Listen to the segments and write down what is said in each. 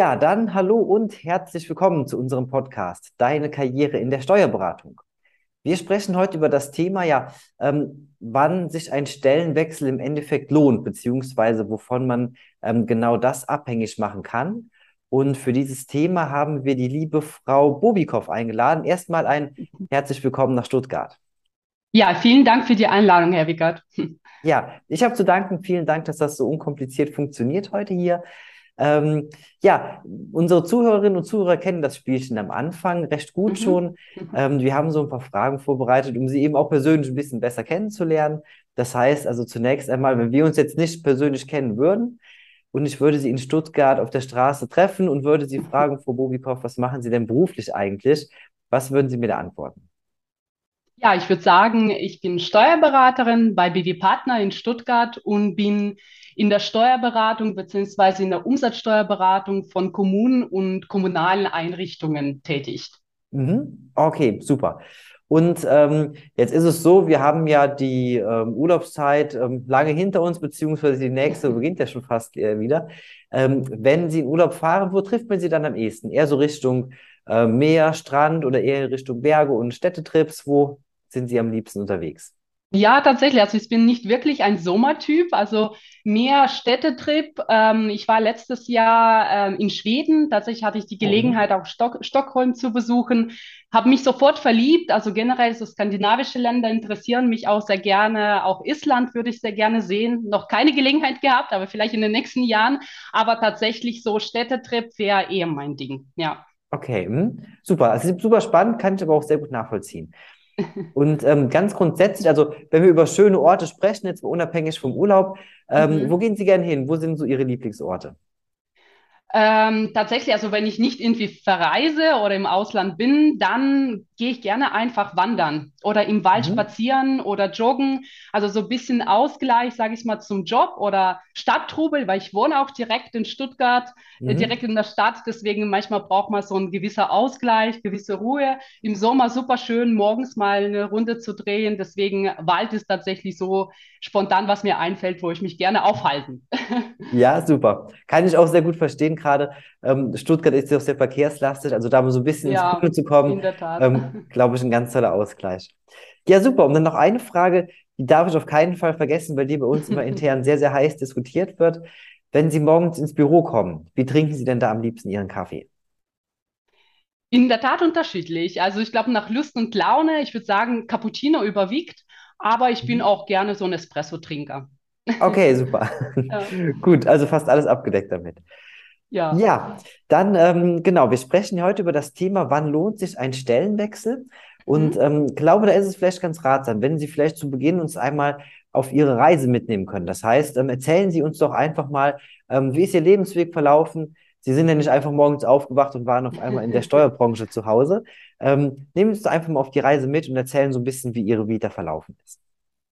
Ja, dann hallo und herzlich willkommen zu unserem Podcast Deine Karriere in der Steuerberatung. Wir sprechen heute über das Thema, ja, ähm, wann sich ein Stellenwechsel im Endeffekt lohnt, beziehungsweise wovon man ähm, genau das abhängig machen kann. Und für dieses Thema haben wir die liebe Frau Bobikow eingeladen. Erstmal ein herzlich willkommen nach Stuttgart. Ja, vielen Dank für die Einladung, Herr Wickert. Ja, ich habe zu danken. Vielen Dank, dass das so unkompliziert funktioniert heute hier. Ähm, ja, unsere Zuhörerinnen und Zuhörer kennen das Spielchen am Anfang recht gut mhm. schon. Ähm, wir haben so ein paar Fragen vorbereitet, um sie eben auch persönlich ein bisschen besser kennenzulernen. Das heißt also zunächst einmal, wenn wir uns jetzt nicht persönlich kennen würden und ich würde Sie in Stuttgart auf der Straße treffen und würde Sie fragen, Frau Bobikow, was machen Sie denn beruflich eigentlich? Was würden Sie mir da antworten? Ja, ich würde sagen, ich bin Steuerberaterin bei BW Partner in Stuttgart und bin in der Steuerberatung beziehungsweise in der Umsatzsteuerberatung von Kommunen und kommunalen Einrichtungen tätig. Mhm. Okay, super. Und ähm, jetzt ist es so, wir haben ja die ähm, Urlaubszeit ähm, lange hinter uns, beziehungsweise die nächste beginnt ja schon fast äh, wieder. Ähm, wenn Sie in Urlaub fahren, wo trifft man Sie dann am ehesten? Eher so Richtung äh, Meer, Strand oder eher Richtung Berge und Städtetrips? Wo sind Sie am liebsten unterwegs? Ja, tatsächlich. Also ich bin nicht wirklich ein Sommertyp, also mehr Städtetrip. Ähm, ich war letztes Jahr ähm, in Schweden. Tatsächlich hatte ich die mhm. Gelegenheit, auch Stock Stockholm zu besuchen. Habe mich sofort verliebt. Also generell so skandinavische Länder interessieren mich auch sehr gerne. Auch Island würde ich sehr gerne sehen. Noch keine Gelegenheit gehabt, aber vielleicht in den nächsten Jahren. Aber tatsächlich so Städtetrip wäre eher mein Ding. Ja. Okay, hm. super. Also super spannend, kann ich aber auch sehr gut nachvollziehen. Und ähm, ganz grundsätzlich, also wenn wir über schöne Orte sprechen, jetzt unabhängig vom Urlaub, ähm, mhm. wo gehen Sie gerne hin? Wo sind so Ihre Lieblingsorte? Ähm, tatsächlich, also wenn ich nicht irgendwie verreise oder im Ausland bin, dann gehe ich gerne einfach wandern oder im Wald mhm. spazieren oder joggen. Also so ein bisschen Ausgleich, sage ich mal, zum Job oder Stadttrubel, weil ich wohne auch direkt in Stuttgart, äh, mhm. direkt in der Stadt. Deswegen manchmal braucht man so ein gewisser Ausgleich, gewisse Ruhe. Im Sommer super schön, morgens mal eine Runde zu drehen. Deswegen Wald ist tatsächlich so spontan, was mir einfällt, wo ich mich gerne aufhalten. Ja, super. Kann ich auch sehr gut verstehen gerade. Ähm, Stuttgart ist ja auch sehr verkehrslastig, also da mal so ein bisschen ja, ins Grüne zu kommen, in der Tat. Ähm, glaube ich, ein ganz toller Ausgleich. Ja, super. Und dann noch eine Frage, die darf ich auf keinen Fall vergessen, weil die bei uns immer intern sehr, sehr heiß diskutiert wird. Wenn Sie morgens ins Büro kommen, wie trinken Sie denn da am liebsten Ihren Kaffee? In der Tat unterschiedlich. Also ich glaube, nach Lust und Laune, ich würde sagen, Cappuccino überwiegt, aber ich bin mhm. auch gerne so ein Espresso-Trinker. Okay, super. Ja. Gut, also fast alles abgedeckt damit. Ja. Ja, dann ähm, genau, wir sprechen heute über das Thema, wann lohnt sich ein Stellenwechsel? Und mhm. ähm, glaube, da ist es vielleicht ganz ratsam, wenn Sie vielleicht zu Beginn uns einmal auf Ihre Reise mitnehmen können. Das heißt, ähm, erzählen Sie uns doch einfach mal, ähm, wie ist Ihr Lebensweg verlaufen? Sie sind ja nicht einfach morgens aufgewacht und waren auf einmal in der Steuerbranche zu Hause. Ähm, nehmen Sie uns einfach mal auf die Reise mit und erzählen so ein bisschen, wie Ihre Vita verlaufen ist.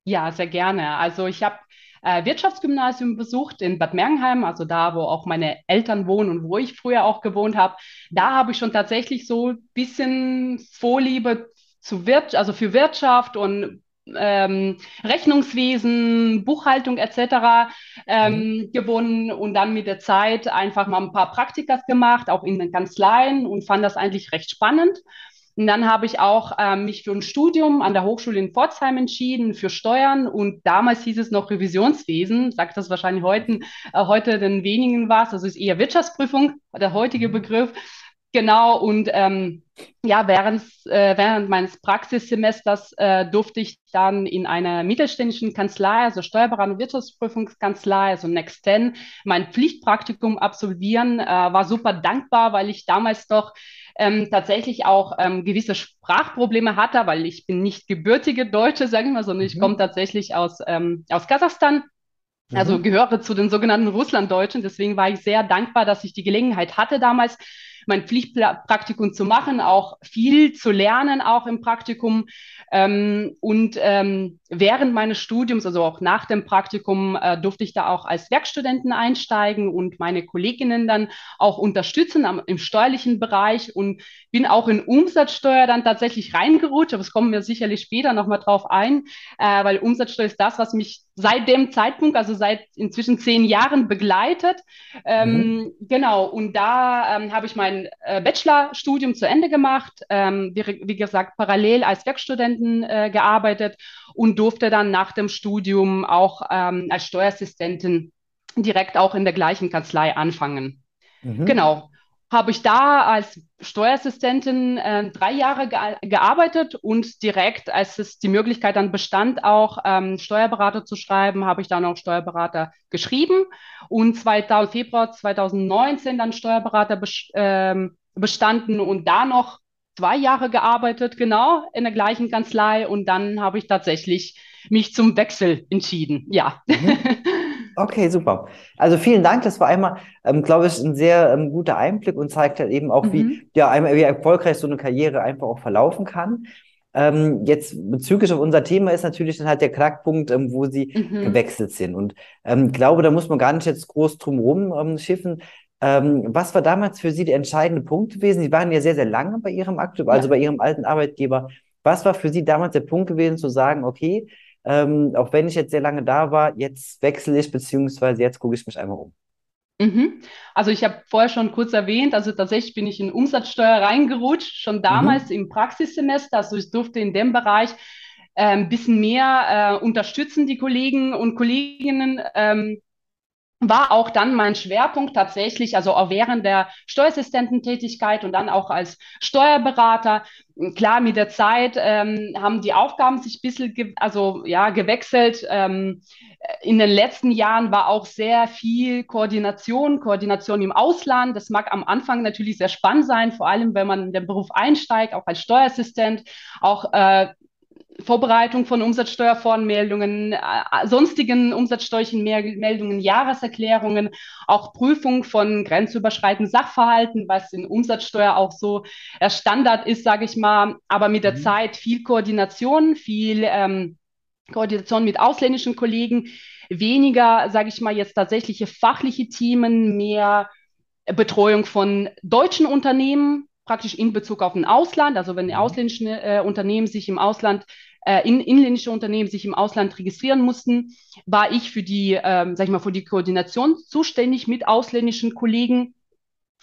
Ja, sehr gerne. Also ich habe äh, Wirtschaftsgymnasium besucht in Bad Mergenheim, also da, wo auch meine Eltern wohnen und wo ich früher auch gewohnt habe. Da habe ich schon tatsächlich so ein bisschen Vorliebe zu Wir also für Wirtschaft und ähm, Rechnungswesen, Buchhaltung etc. Ähm, mhm. gewonnen und dann mit der Zeit einfach mal ein paar Praktikas gemacht, auch in den Kanzleien und fand das eigentlich recht spannend. Und dann habe ich auch äh, mich für ein Studium an der Hochschule in Pforzheim entschieden, für Steuern. Und damals hieß es noch Revisionswesen, sagt das wahrscheinlich heute, äh, heute den wenigen was. Also ist eher Wirtschaftsprüfung, der heutige mhm. Begriff. Genau, und ähm, ja, während, äh, während meines Praxissemesters äh, durfte ich dann in einer mittelständischen Kanzlei, also Steuerberatung und Wirtschaftsprüfungskanzlei, also Next 10, mein Pflichtpraktikum absolvieren. Äh, war super dankbar, weil ich damals doch ähm, tatsächlich auch ähm, gewisse Sprachprobleme hatte, weil ich bin nicht gebürtige Deutsche, sage ich mal, sondern mhm. ich komme tatsächlich aus, ähm, aus Kasachstan. Also mhm. gehöre zu den sogenannten Russlanddeutschen. Deswegen war ich sehr dankbar, dass ich die Gelegenheit hatte damals mein Pflichtpraktikum zu machen, auch viel zu lernen, auch im Praktikum. Ähm, und ähm, während meines Studiums, also auch nach dem Praktikum, äh, durfte ich da auch als Werkstudenten einsteigen und meine Kolleginnen dann auch unterstützen am, im steuerlichen Bereich und bin auch in Umsatzsteuer dann tatsächlich reingerutscht, aber es kommen wir sicherlich später nochmal drauf ein, äh, weil Umsatzsteuer ist das, was mich seit dem Zeitpunkt, also seit inzwischen zehn Jahren begleitet. Ähm, mhm. Genau, und da ähm, habe ich mein äh, Bachelorstudium zu Ende gemacht, ähm, wie, wie, gesagt, parallel als Werkstudenten äh, gearbeitet und durfte dann nach dem Studium auch ähm, als Steuerassistentin direkt auch in der gleichen Kanzlei anfangen. Mhm. Genau habe ich da als Steuerassistentin äh, drei Jahre ge gearbeitet und direkt, als es die Möglichkeit dann bestand, auch ähm, Steuerberater zu schreiben, habe ich dann auch Steuerberater geschrieben und 2000, Februar 2019 dann Steuerberater bes ähm, bestanden und da noch zwei Jahre gearbeitet, genau, in der gleichen Kanzlei und dann habe ich tatsächlich mich zum Wechsel entschieden. Ja. Mhm. Okay, super. Also vielen Dank. Das war einmal, ähm, glaube ich, ein sehr ähm, guter Einblick und zeigt halt eben auch, mhm. wie, ja, einmal, wie erfolgreich so eine Karriere einfach auch verlaufen kann. Ähm, jetzt bezüglich auf unser Thema ist natürlich dann halt der Knackpunkt, ähm, wo Sie mhm. gewechselt sind. Und ähm, glaube, da muss man gar nicht jetzt groß drum rum ähm, schiffen. Ähm, was war damals für Sie der entscheidende Punkt gewesen? Sie waren ja sehr, sehr lange bei Ihrem aktuellen, also bei Ihrem alten Arbeitgeber. Was war für Sie damals der Punkt gewesen, zu sagen, okay, ähm, auch wenn ich jetzt sehr lange da war, jetzt wechsle ich, beziehungsweise jetzt gucke ich mich einmal um. Mhm. Also ich habe vorher schon kurz erwähnt, also tatsächlich bin ich in Umsatzsteuer reingerutscht, schon damals mhm. im Praxissemester. Also ich durfte in dem Bereich ein bisschen mehr äh, unterstützen, die Kollegen und Kolleginnen. Ähm, war auch dann mein Schwerpunkt tatsächlich, also auch während der Steuerassistententätigkeit und dann auch als Steuerberater. Klar, mit der Zeit ähm, haben die Aufgaben sich ein bisschen also, ja, gewechselt. Ähm, in den letzten Jahren war auch sehr viel Koordination, Koordination im Ausland. Das mag am Anfang natürlich sehr spannend sein, vor allem wenn man in den Beruf einsteigt, auch als Steuerassistent, auch äh, Vorbereitung von Umsatzsteuervoranmeldungen, äh, sonstigen umsatzsteuerlichen Meldungen, Jahreserklärungen, auch Prüfung von grenzüberschreitenden Sachverhalten, was in Umsatzsteuer auch so äh, Standard ist, sage ich mal, aber mit der mhm. Zeit viel Koordination, viel ähm, Koordination mit ausländischen Kollegen, weniger, sage ich mal, jetzt tatsächliche fachliche Themen, mehr Betreuung von deutschen Unternehmen, praktisch in Bezug auf ein Ausland, also wenn mhm. ausländische äh, Unternehmen sich im Ausland äh, in, inländische Unternehmen sich im Ausland registrieren mussten, war ich für die, ähm, sag ich mal, für die Koordination zuständig mit ausländischen Kollegen.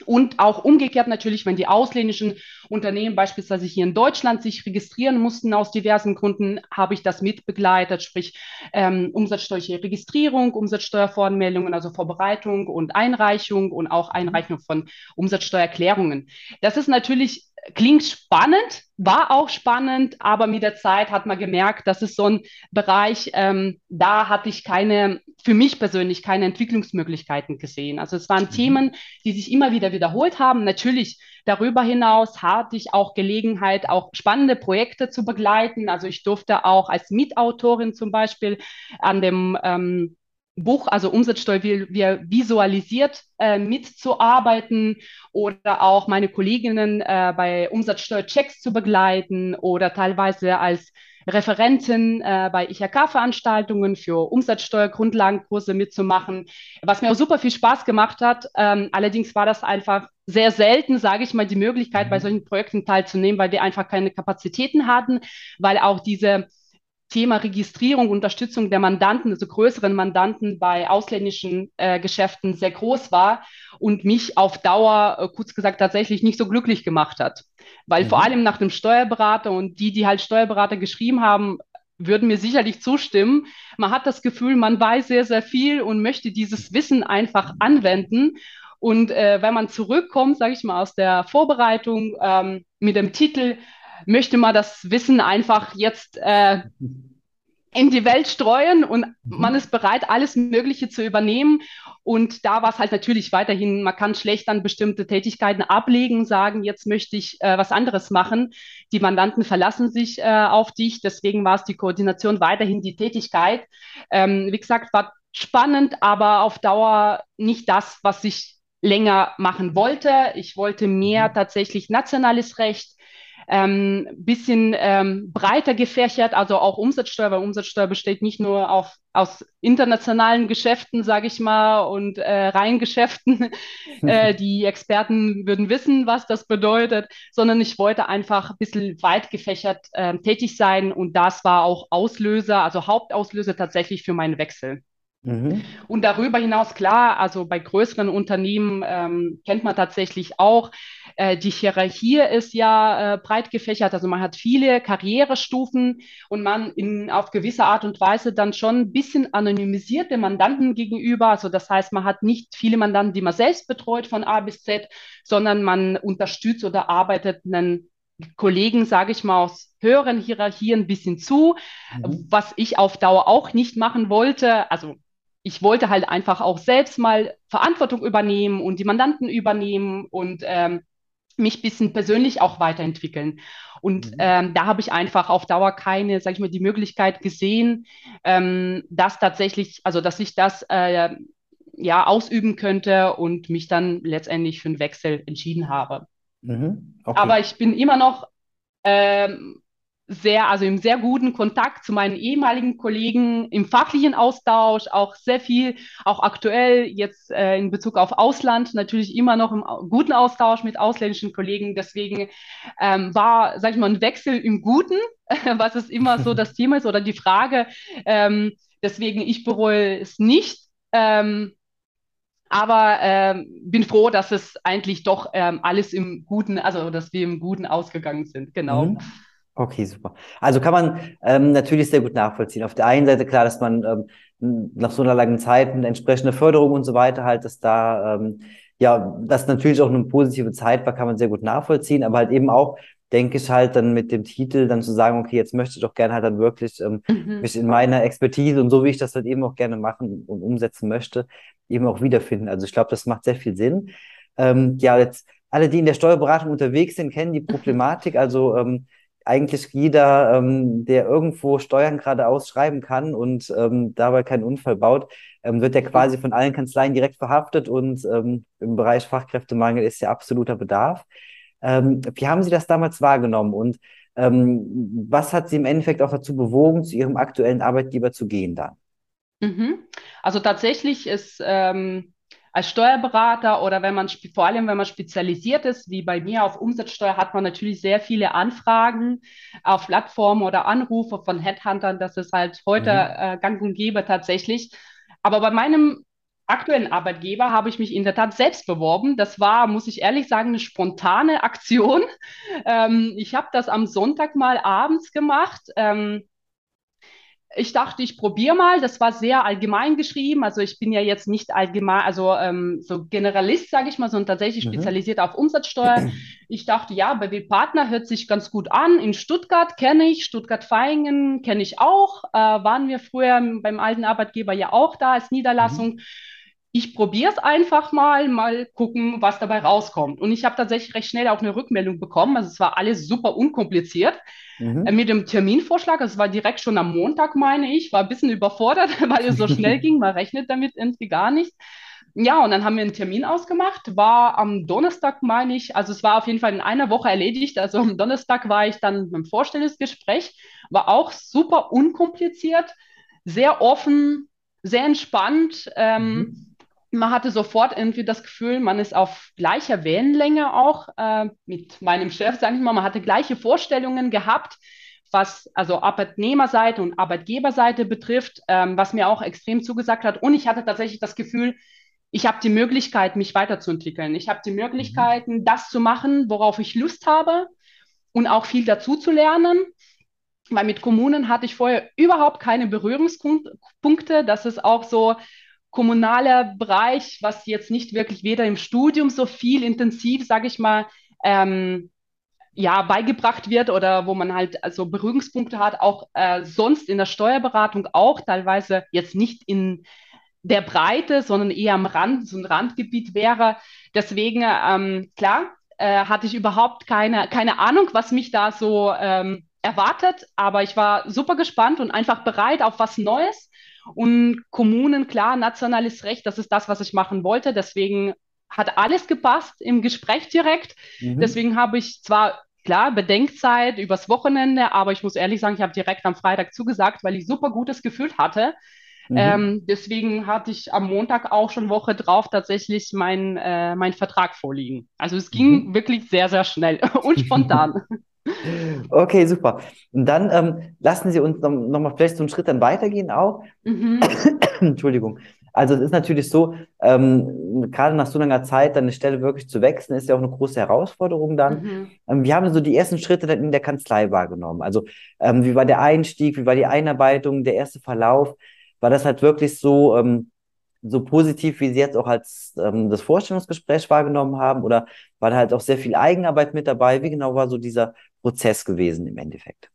Und auch umgekehrt natürlich, wenn die ausländischen Unternehmen beispielsweise hier in Deutschland sich registrieren mussten aus diversen Gründen, habe ich das mitbegleitet, sprich ähm, umsatzsteuerliche Registrierung, Umsatzsteuervoranmeldungen, also Vorbereitung und Einreichung und auch Einreichung von Umsatzsteuererklärungen. Das ist natürlich klingt spannend, war auch spannend, aber mit der Zeit hat man gemerkt, das ist so ein Bereich, ähm, da hatte ich keine, für mich persönlich keine Entwicklungsmöglichkeiten gesehen. Also es waren mhm. Themen, die sich immer wieder wiederholt haben. Natürlich darüber hinaus hatte ich auch Gelegenheit, auch spannende Projekte zu begleiten. Also ich durfte auch als Mitautorin zum Beispiel an dem ähm, Buch, also Umsatzsteuer wie, wie visualisiert äh, mitzuarbeiten oder auch meine Kolleginnen äh, bei Umsatzsteuerchecks zu begleiten oder teilweise als Referentin äh, bei IHK-Veranstaltungen für Umsatzsteuergrundlagenkurse mitzumachen, was mir auch super viel Spaß gemacht hat. Ähm, allerdings war das einfach sehr selten, sage ich mal, die Möglichkeit, bei mhm. solchen Projekten teilzunehmen, weil wir einfach keine Kapazitäten hatten, weil auch diese Thema Registrierung, Unterstützung der Mandanten, also größeren Mandanten bei ausländischen äh, Geschäften sehr groß war und mich auf Dauer, äh, kurz gesagt, tatsächlich nicht so glücklich gemacht hat. Weil mhm. vor allem nach dem Steuerberater und die, die halt Steuerberater geschrieben haben, würden mir sicherlich zustimmen. Man hat das Gefühl, man weiß sehr, sehr viel und möchte dieses Wissen einfach anwenden. Und äh, wenn man zurückkommt, sage ich mal, aus der Vorbereitung ähm, mit dem Titel möchte man das Wissen einfach jetzt äh, in die Welt streuen und mhm. man ist bereit, alles Mögliche zu übernehmen. Und da war es halt natürlich weiterhin, man kann schlecht dann bestimmte Tätigkeiten ablegen, sagen, jetzt möchte ich äh, was anderes machen. Die Mandanten verlassen sich äh, auf dich, deswegen war es die Koordination weiterhin die Tätigkeit. Ähm, wie gesagt, war spannend, aber auf Dauer nicht das, was ich länger machen wollte. Ich wollte mehr mhm. tatsächlich nationales Recht, ähm, bisschen ähm, breiter gefächert, also auch Umsatzsteuer, weil Umsatzsteuer besteht nicht nur auf, aus internationalen Geschäften, sage ich mal, und äh, Reihengeschäften. äh, die Experten würden wissen, was das bedeutet, sondern ich wollte einfach ein bisschen weit gefächert äh, tätig sein und das war auch Auslöser, also Hauptauslöser tatsächlich für meinen Wechsel. Mhm. Und darüber hinaus, klar, also bei größeren Unternehmen ähm, kennt man tatsächlich auch, äh, die Hierarchie ist ja äh, breit gefächert, also man hat viele Karrierestufen und man in, auf gewisse Art und Weise dann schon ein bisschen anonymisierte Mandanten gegenüber. Also das heißt, man hat nicht viele Mandanten, die man selbst betreut von A bis Z, sondern man unterstützt oder arbeitet einen Kollegen, sage ich mal, aus höheren Hierarchien ein bisschen zu, mhm. was ich auf Dauer auch nicht machen wollte. Also ich wollte halt einfach auch selbst mal Verantwortung übernehmen und die Mandanten übernehmen und ähm, mich ein bisschen persönlich auch weiterentwickeln. Und mhm. ähm, da habe ich einfach auf Dauer keine, sag ich mal, die Möglichkeit gesehen, ähm, dass tatsächlich, also dass ich das äh, ja ausüben könnte und mich dann letztendlich für einen Wechsel entschieden habe. Mhm. Okay. Aber ich bin immer noch ähm, sehr, also im sehr guten Kontakt zu meinen ehemaligen Kollegen, im fachlichen Austausch, auch sehr viel, auch aktuell jetzt äh, in Bezug auf Ausland, natürlich immer noch im guten Austausch mit ausländischen Kollegen. Deswegen ähm, war, sag ich mal, ein Wechsel im Guten, was es immer so das Thema ist, oder die Frage. Ähm, deswegen, ich bereue es nicht. Ähm, aber ähm, bin froh, dass es eigentlich doch ähm, alles im Guten, also dass wir im Guten ausgegangen sind. Genau. Mhm. Okay, super. Also kann man ähm, natürlich sehr gut nachvollziehen. Auf der einen Seite klar, dass man ähm, nach so einer langen Zeit eine entsprechende Förderung und so weiter halt, dass da ähm, ja, das natürlich auch eine positive Zeit war, kann man sehr gut nachvollziehen, aber halt eben auch, denke ich halt dann mit dem Titel dann zu sagen, okay, jetzt möchte ich doch gerne halt dann wirklich ähm, mhm. mich in meiner Expertise und so wie ich das halt eben auch gerne machen und umsetzen möchte, eben auch wiederfinden. Also ich glaube, das macht sehr viel Sinn. Ähm, ja, jetzt alle, die in der Steuerberatung unterwegs sind, kennen die Problematik. Also ähm, eigentlich jeder, ähm, der irgendwo Steuern gerade ausschreiben kann und ähm, dabei keinen Unfall baut, ähm, wird ja quasi von allen Kanzleien direkt verhaftet und ähm, im Bereich Fachkräftemangel ist ja absoluter Bedarf. Ähm, wie haben Sie das damals wahrgenommen und ähm, was hat Sie im Endeffekt auch dazu bewogen, zu Ihrem aktuellen Arbeitgeber zu gehen dann? Mhm. Also tatsächlich ist ähm, als Steuerberater oder wenn man vor allem, wenn man spezialisiert ist, wie bei mir auf Umsatzsteuer, hat man natürlich sehr viele Anfragen auf Plattformen oder Anrufe von Headhuntern. Das ist halt heute mhm. äh, gang und gäbe tatsächlich. Aber bei meinem aktuellen Arbeitgeber habe ich mich in der Tat selbst beworben. Das war, muss ich ehrlich sagen, eine spontane Aktion. Ähm, ich habe das am Sonntag mal abends gemacht. Ähm, ich dachte, ich probiere mal. Das war sehr allgemein geschrieben. Also ich bin ja jetzt nicht allgemein, also ähm, so Generalist, sage ich mal, sondern tatsächlich mhm. spezialisiert auf Umsatzsteuer. Ich dachte, ja, bei W-Partner hört sich ganz gut an. In Stuttgart kenne ich, Stuttgart-Vaihingen kenne ich auch. Äh, waren wir früher beim alten Arbeitgeber ja auch da als Niederlassung. Mhm ich probiere es einfach mal, mal gucken, was dabei rauskommt. Und ich habe tatsächlich recht schnell auch eine Rückmeldung bekommen. Also es war alles super unkompliziert. Mhm. Äh, mit dem Terminvorschlag, es war direkt schon am Montag, meine ich, war ein bisschen überfordert, weil es so schnell ging. Man rechnet damit irgendwie gar nicht. Ja, und dann haben wir einen Termin ausgemacht, war am Donnerstag, meine ich, also es war auf jeden Fall in einer Woche erledigt. Also am Donnerstag war ich dann beim Vorstellungsgespräch, war auch super unkompliziert, sehr offen, sehr entspannt. Ähm, mhm man hatte sofort irgendwie das Gefühl, man ist auf gleicher Wellenlänge auch äh, mit meinem Chef, sage ich mal. Man hatte gleiche Vorstellungen gehabt, was also Arbeitnehmerseite und Arbeitgeberseite betrifft, ähm, was mir auch extrem zugesagt hat. Und ich hatte tatsächlich das Gefühl, ich habe die Möglichkeit, mich weiterzuentwickeln. Ich habe die Möglichkeiten, mhm. das zu machen, worauf ich Lust habe und auch viel dazu zu lernen. Weil mit Kommunen hatte ich vorher überhaupt keine Berührungspunkte. Das ist auch so, kommunaler Bereich, was jetzt nicht wirklich weder im Studium so viel intensiv, sage ich mal, ähm, ja, beigebracht wird oder wo man halt also Berührungspunkte hat, auch äh, sonst in der Steuerberatung auch, teilweise jetzt nicht in der Breite, sondern eher am Rand, so ein Randgebiet wäre. Deswegen, ähm, klar, äh, hatte ich überhaupt keine, keine Ahnung, was mich da so ähm, erwartet, aber ich war super gespannt und einfach bereit auf was Neues und Kommunen, klar, nationales Recht, das ist das, was ich machen wollte. Deswegen hat alles gepasst im Gespräch direkt. Mhm. Deswegen habe ich zwar klar, Bedenkzeit übers Wochenende, aber ich muss ehrlich sagen, ich habe direkt am Freitag zugesagt, weil ich super gutes Gefühl hatte. Mhm. Ähm, deswegen hatte ich am Montag auch schon Woche drauf tatsächlich meinen äh, mein Vertrag vorliegen. Also es ging mhm. wirklich sehr, sehr schnell und spontan. Okay, super. Und dann ähm, lassen Sie uns noch, noch, mal vielleicht so einen Schritt dann weitergehen auch. Mhm. Entschuldigung. Also es ist natürlich so, ähm, gerade nach so langer Zeit dann eine Stelle wirklich zu wechseln, ist ja auch eine große Herausforderung dann. Mhm. Ähm, wir haben so die ersten Schritte dann in der Kanzlei wahrgenommen. Also ähm, wie war der Einstieg, wie war die Einarbeitung, der erste Verlauf? War das halt wirklich so, ähm, so positiv, wie Sie jetzt auch als ähm, das Vorstellungsgespräch wahrgenommen haben? Oder war da halt auch sehr viel Eigenarbeit mit dabei? Wie genau war so dieser Prozess gewesen im Endeffekt?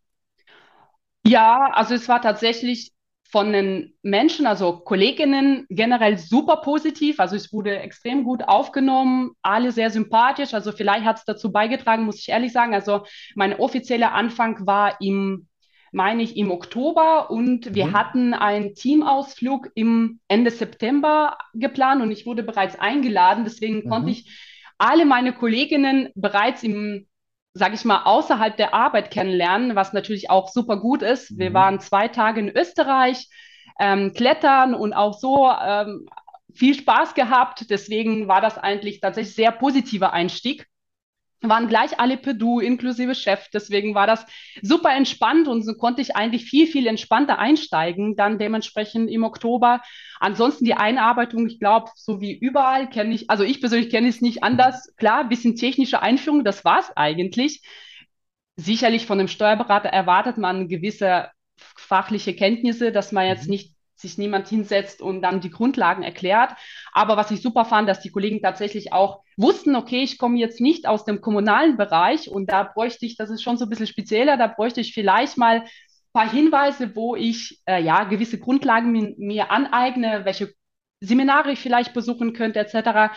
Ja, also es war tatsächlich von den Menschen, also Kolleginnen, generell super positiv. Also es wurde extrem gut aufgenommen, alle sehr sympathisch. Also vielleicht hat es dazu beigetragen, muss ich ehrlich sagen. Also mein offizieller Anfang war im, meine ich, im Oktober und wir mhm. hatten einen Teamausflug im Ende September geplant und ich wurde bereits eingeladen. Deswegen mhm. konnte ich alle meine Kolleginnen bereits im sage ich mal, außerhalb der Arbeit kennenlernen, was natürlich auch super gut ist. Wir mhm. waren zwei Tage in Österreich, ähm, klettern und auch so ähm, viel Spaß gehabt. Deswegen war das eigentlich tatsächlich sehr positiver Einstieg waren gleich alle per Du, inklusive Chef. Deswegen war das super entspannt und so konnte ich eigentlich viel, viel entspannter einsteigen, dann dementsprechend im Oktober. Ansonsten die Einarbeitung, ich glaube, so wie überall kenne ich, also ich persönlich kenne es nicht anders. Klar, bisschen technische Einführung, das war es eigentlich. Sicherlich von einem Steuerberater erwartet man gewisse fachliche Kenntnisse, dass man jetzt mhm. nicht sich niemand hinsetzt und dann die Grundlagen erklärt. Aber was ich super fand, dass die Kollegen tatsächlich auch wussten, okay, ich komme jetzt nicht aus dem kommunalen Bereich und da bräuchte ich, das ist schon so ein bisschen spezieller, da bräuchte ich vielleicht mal ein paar Hinweise, wo ich äh, ja gewisse Grundlagen mir, mir aneigne, welche Seminare ich vielleicht besuchen könnte, etc.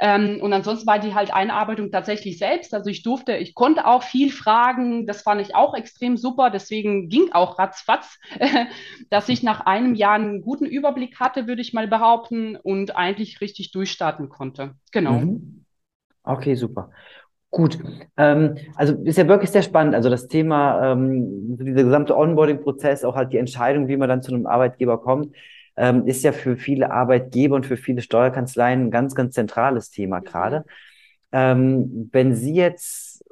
Ähm, und ansonsten war die halt Einarbeitung tatsächlich selbst. Also ich durfte, ich konnte auch viel fragen. Das fand ich auch extrem super. Deswegen ging auch ratzfatz, dass ich nach einem Jahr einen guten Überblick hatte, würde ich mal behaupten, und eigentlich richtig durchstarten konnte. Genau. Mhm. Okay, super. Gut, ähm, also ist ja wirklich sehr spannend. Also das Thema, ähm, dieser gesamte Onboarding-Prozess, auch halt die Entscheidung, wie man dann zu einem Arbeitgeber kommt ähm, ist ja für viele Arbeitgeber und für viele Steuerkanzleien ein ganz, ganz zentrales Thema mhm. gerade. Ähm, wenn Sie jetzt,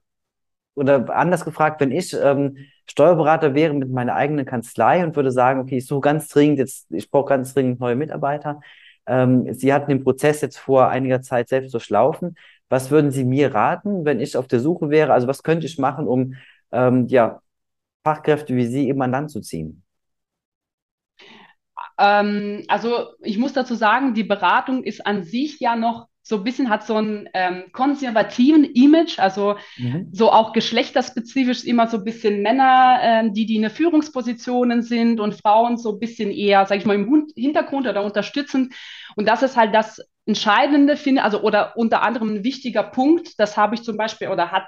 oder anders gefragt, wenn ich ähm, Steuerberater wäre mit meiner eigenen Kanzlei und würde sagen, okay, ich suche ganz dringend jetzt, ich brauche ganz dringend neue Mitarbeiter. Ähm, Sie hatten den Prozess jetzt vor einiger Zeit selbst durchlaufen. Was würden Sie mir raten, wenn ich auf der Suche wäre? Also was könnte ich machen, um ähm, ja, Fachkräfte wie Sie eben an Land zu ziehen? Ähm, also ich muss dazu sagen, die Beratung ist an sich ja noch so ein bisschen hat so einen ähm, konservativen Image, also mhm. so auch geschlechterspezifisch immer so ein bisschen Männer, ähm, die, die in Führungspositionen sind und Frauen so ein bisschen eher, sag ich mal, im Hintergrund oder unterstützend. Und das ist halt das Entscheidende, finde, also oder unter anderem ein wichtiger Punkt, das habe ich zum Beispiel oder hat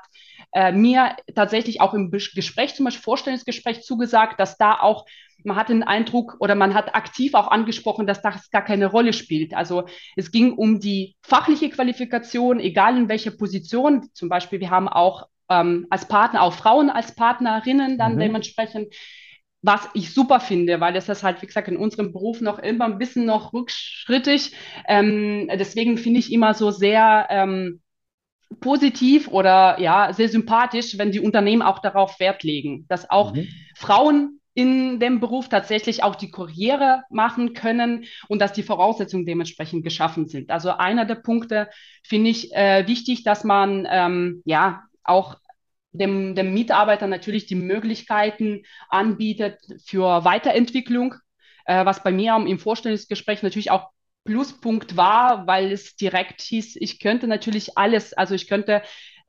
äh, mir tatsächlich auch im Gespräch, zum Beispiel Vorstellungsgespräch zugesagt, dass da auch man hat den Eindruck oder man hat aktiv auch angesprochen, dass das gar keine Rolle spielt. Also es ging um die fachliche Qualifikation, egal in welcher Position. Zum Beispiel, wir haben auch ähm, als Partner, auch Frauen als Partnerinnen dann mhm. dementsprechend was ich super finde, weil das ist halt, wie gesagt, in unserem Beruf noch immer ein bisschen noch rückschrittig. Ähm, deswegen finde ich immer so sehr ähm, positiv oder ja, sehr sympathisch, wenn die Unternehmen auch darauf Wert legen, dass auch mhm. Frauen in dem Beruf tatsächlich auch die Karriere machen können und dass die Voraussetzungen dementsprechend geschaffen sind. Also einer der Punkte finde ich äh, wichtig, dass man ähm, ja auch dem, dem Mitarbeiter natürlich die Möglichkeiten anbietet für Weiterentwicklung, äh, was bei mir im Vorstellungsgespräch natürlich auch Pluspunkt war, weil es direkt hieß, ich könnte natürlich alles, also ich könnte,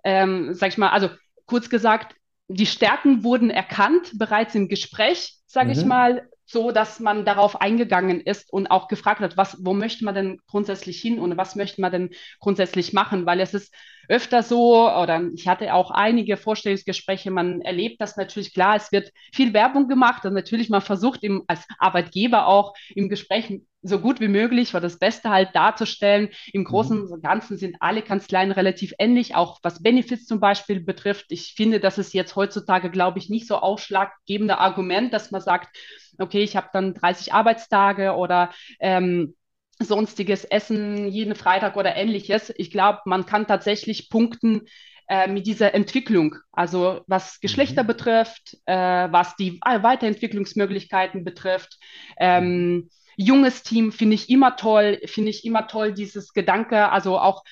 ähm, sag ich mal, also kurz gesagt, die Stärken wurden erkannt bereits im Gespräch, sage mhm. ich mal, so dass man darauf eingegangen ist und auch gefragt hat, was, wo möchte man denn grundsätzlich hin und was möchte man denn grundsätzlich machen, weil es ist öfter so, oder ich hatte auch einige Vorstellungsgespräche, man erlebt das natürlich klar, es wird viel Werbung gemacht und natürlich man versucht im, als Arbeitgeber auch im Gespräch so gut wie möglich oder das Beste halt darzustellen. Im mhm. Großen und Ganzen sind alle Kanzleien relativ ähnlich, auch was Benefits zum Beispiel betrifft. Ich finde, das ist jetzt heutzutage, glaube ich, nicht so ausschlaggebende Argument, dass man sagt, okay, ich habe dann 30 Arbeitstage oder ähm, sonstiges Essen jeden Freitag oder ähnliches. Ich glaube, man kann tatsächlich punkten äh, mit dieser Entwicklung, also was Geschlechter mhm. betrifft, äh, was die Weiterentwicklungsmöglichkeiten betrifft. Ähm. Junges Team finde ich immer toll, finde ich immer toll, dieses Gedanke, also auch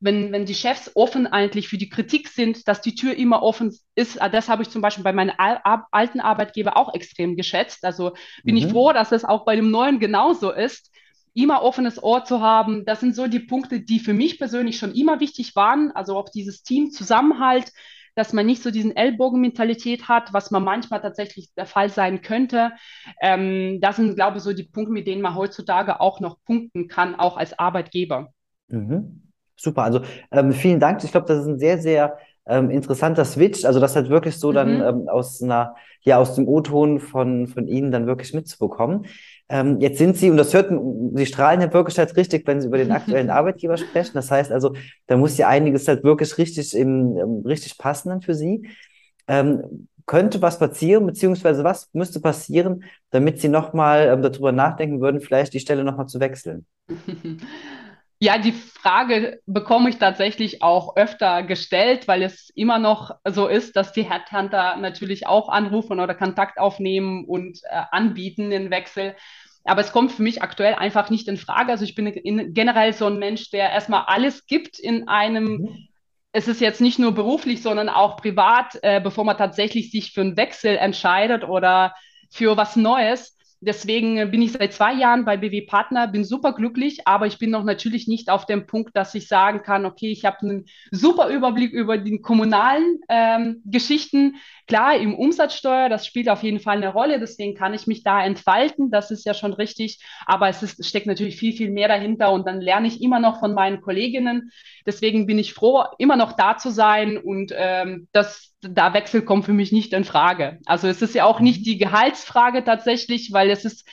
wenn, wenn die Chefs offen eigentlich für die Kritik sind, dass die Tür immer offen ist. Ah, das habe ich zum Beispiel bei meinem alten Arbeitgeber auch extrem geschätzt. Also bin mhm. ich froh, dass es auch bei dem neuen genauso ist immer offenes Ohr zu haben. Das sind so die Punkte, die für mich persönlich schon immer wichtig waren. Also auch dieses Teamzusammenhalt, dass man nicht so diesen Ellbogenmentalität hat, was man manchmal tatsächlich der Fall sein könnte. Ähm, das sind, glaube ich, so die Punkte, mit denen man heutzutage auch noch punkten kann, auch als Arbeitgeber. Mhm. Super, also ähm, vielen Dank. Ich glaube, das ist ein sehr, sehr ähm, interessanter Switch. Also das halt wirklich so mhm. dann ähm, aus einer, ja, aus dem O-Ton von, von Ihnen dann wirklich mitzubekommen. Ähm, jetzt sind Sie, und das hört, Sie strahlen ja wirklich halt richtig, wenn Sie über den aktuellen Arbeitgeber sprechen. Das heißt also, da muss ja einiges halt wirklich richtig, im, ähm, richtig passen dann für Sie. Ähm, könnte was passieren, beziehungsweise was müsste passieren, damit Sie nochmal ähm, darüber nachdenken würden, vielleicht die Stelle nochmal zu wechseln? Ja, die Frage bekomme ich tatsächlich auch öfter gestellt, weil es immer noch so ist, dass die Headhunter natürlich auch anrufen oder Kontakt aufnehmen und äh, anbieten den Wechsel. Aber es kommt für mich aktuell einfach nicht in Frage. Also ich bin in, generell so ein Mensch, der erstmal alles gibt in einem, mhm. es ist jetzt nicht nur beruflich, sondern auch privat, äh, bevor man tatsächlich sich für einen Wechsel entscheidet oder für was Neues. Deswegen bin ich seit zwei Jahren bei BW Partner, bin super glücklich, aber ich bin noch natürlich nicht auf dem Punkt, dass ich sagen kann, okay, ich habe einen super Überblick über die kommunalen ähm, Geschichten. Klar, im Umsatzsteuer, das spielt auf jeden Fall eine Rolle, deswegen kann ich mich da entfalten, das ist ja schon richtig, aber es ist, steckt natürlich viel, viel mehr dahinter und dann lerne ich immer noch von meinen Kolleginnen. Deswegen bin ich froh, immer noch da zu sein und ähm, das da Wechsel kommt für mich nicht in Frage. Also es ist ja auch nicht die Gehaltsfrage tatsächlich, weil es ist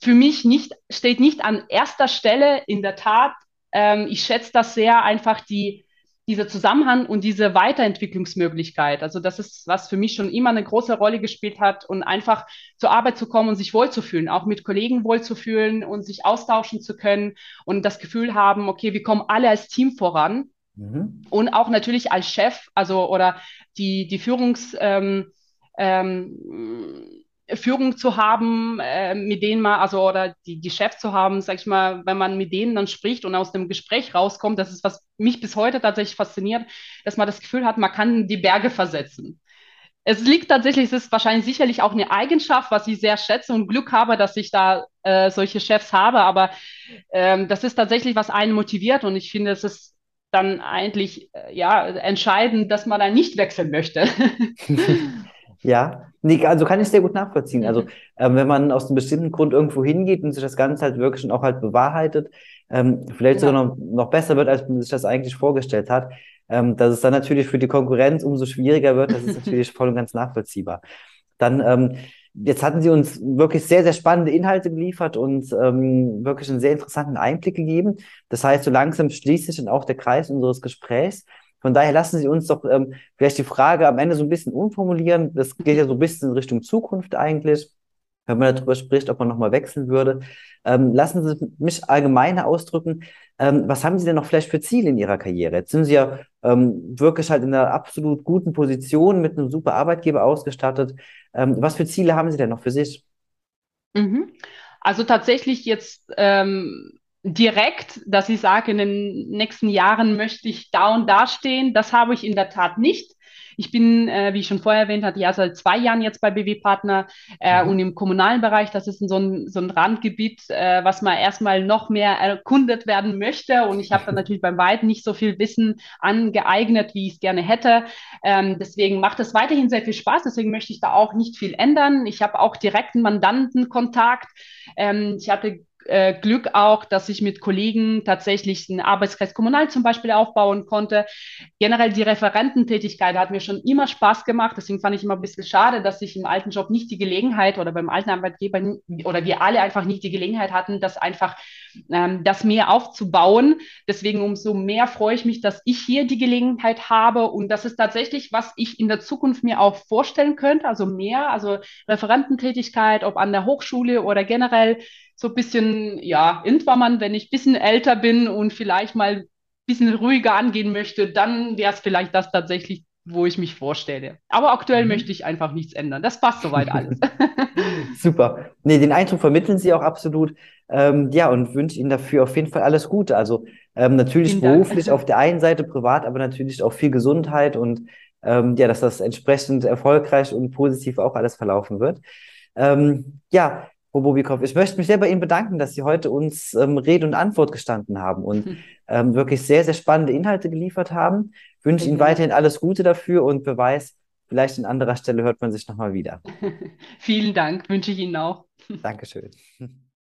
für mich nicht, steht nicht an erster Stelle in der Tat. Ähm, ich schätze das sehr einfach die, dieser Zusammenhang und diese Weiterentwicklungsmöglichkeit. Also das ist, was für mich schon immer eine große Rolle gespielt hat und einfach zur Arbeit zu kommen und sich wohlzufühlen, auch mit Kollegen wohlzufühlen und sich austauschen zu können und das Gefühl haben, okay, wir kommen alle als Team voran. Mhm. Und auch natürlich als Chef, also oder die, die Führungs, ähm, ähm, Führung zu haben, äh, mit denen man, also oder die, die Chef zu haben, sag ich mal, wenn man mit denen dann spricht und aus dem Gespräch rauskommt, das ist, was mich bis heute tatsächlich fasziniert, dass man das Gefühl hat, man kann die Berge versetzen. Es liegt tatsächlich, es ist wahrscheinlich sicherlich auch eine Eigenschaft, was ich sehr schätze und Glück habe, dass ich da äh, solche Chefs habe, aber ähm, das ist tatsächlich, was einen motiviert und ich finde, es ist dann eigentlich äh, ja entscheidend, dass man da nicht wechseln möchte. ja, nee, also kann ich sehr gut nachvollziehen. Also mhm. ähm, wenn man aus einem bestimmten Grund irgendwo hingeht und sich das Ganze halt wirklich auch halt bewahrheitet, ähm, vielleicht ja. sogar noch, noch besser wird, als man sich das eigentlich vorgestellt hat, ähm, dass es dann natürlich für die Konkurrenz umso schwieriger wird, das ist natürlich voll und ganz nachvollziehbar. Dann ähm, Jetzt hatten Sie uns wirklich sehr, sehr spannende Inhalte geliefert und ähm, wirklich einen sehr interessanten Einblick gegeben. Das heißt, so langsam schließt sich dann auch der Kreis unseres Gesprächs. Von daher lassen Sie uns doch ähm, vielleicht die Frage am Ende so ein bisschen umformulieren. Das geht ja so ein bisschen in Richtung Zukunft eigentlich wenn man darüber spricht, ob man nochmal wechseln würde. Ähm, lassen Sie mich allgemeiner ausdrücken. Ähm, was haben Sie denn noch vielleicht für Ziele in Ihrer Karriere? Jetzt sind Sie ja ähm, wirklich halt in einer absolut guten Position mit einem super Arbeitgeber ausgestattet. Ähm, was für Ziele haben Sie denn noch für sich? Mhm. Also tatsächlich jetzt ähm, direkt, dass ich sage, in den nächsten Jahren möchte ich da und da stehen. Das habe ich in der Tat nicht. Ich bin, äh, wie ich schon vorher erwähnt hatte, ja seit zwei Jahren jetzt bei BW Partner äh, mhm. und im kommunalen Bereich, das ist so ein, so ein Randgebiet, äh, was man erstmal noch mehr erkundet werden möchte. Und ich habe dann natürlich beim Weit nicht so viel Wissen angeeignet, wie ich es gerne hätte. Ähm, deswegen macht es weiterhin sehr viel Spaß. Deswegen möchte ich da auch nicht viel ändern. Ich habe auch direkten Mandantenkontakt. Ähm, ich hatte äh, Glück auch, dass ich mit Kollegen tatsächlich einen Arbeitskreis Kommunal zum Beispiel aufbauen konnte. Generell die Referententätigkeit hat mir schon immer Spaß gemacht. Deswegen fand ich immer ein bisschen schade, dass ich im alten Job nicht die Gelegenheit oder beim alten Arbeitgeber oder wir alle einfach nicht die Gelegenheit hatten, das einfach ähm, das mehr aufzubauen. Deswegen umso mehr freue ich mich, dass ich hier die Gelegenheit habe und das ist tatsächlich, was ich in der Zukunft mir auch vorstellen könnte. Also mehr, also Referententätigkeit, ob an der Hochschule oder generell so ein bisschen, ja, irgendwann, wenn ich ein bisschen älter bin und vielleicht mal ein bisschen ruhiger angehen möchte, dann wäre es vielleicht das tatsächlich, wo ich mich vorstelle. Aber aktuell mhm. möchte ich einfach nichts ändern. Das passt soweit alles. Super. Nee, den Eindruck vermitteln Sie auch absolut. Ähm, ja, und wünsche Ihnen dafür auf jeden Fall alles Gute. Also ähm, natürlich beruflich auf der einen Seite, privat, aber natürlich auch viel Gesundheit und ähm, ja, dass das entsprechend erfolgreich und positiv auch alles verlaufen wird. Ähm, ja, Frau Bobikow, ich möchte mich sehr bei Ihnen bedanken, dass Sie heute uns ähm, Rede und Antwort gestanden haben und hm. ähm, wirklich sehr, sehr spannende Inhalte geliefert haben. Wünsche. Ihnen weiterhin alles Gute dafür und beweis, vielleicht an anderer Stelle hört man sich nochmal wieder. Vielen Dank, wünsche ich Ihnen auch. Dankeschön.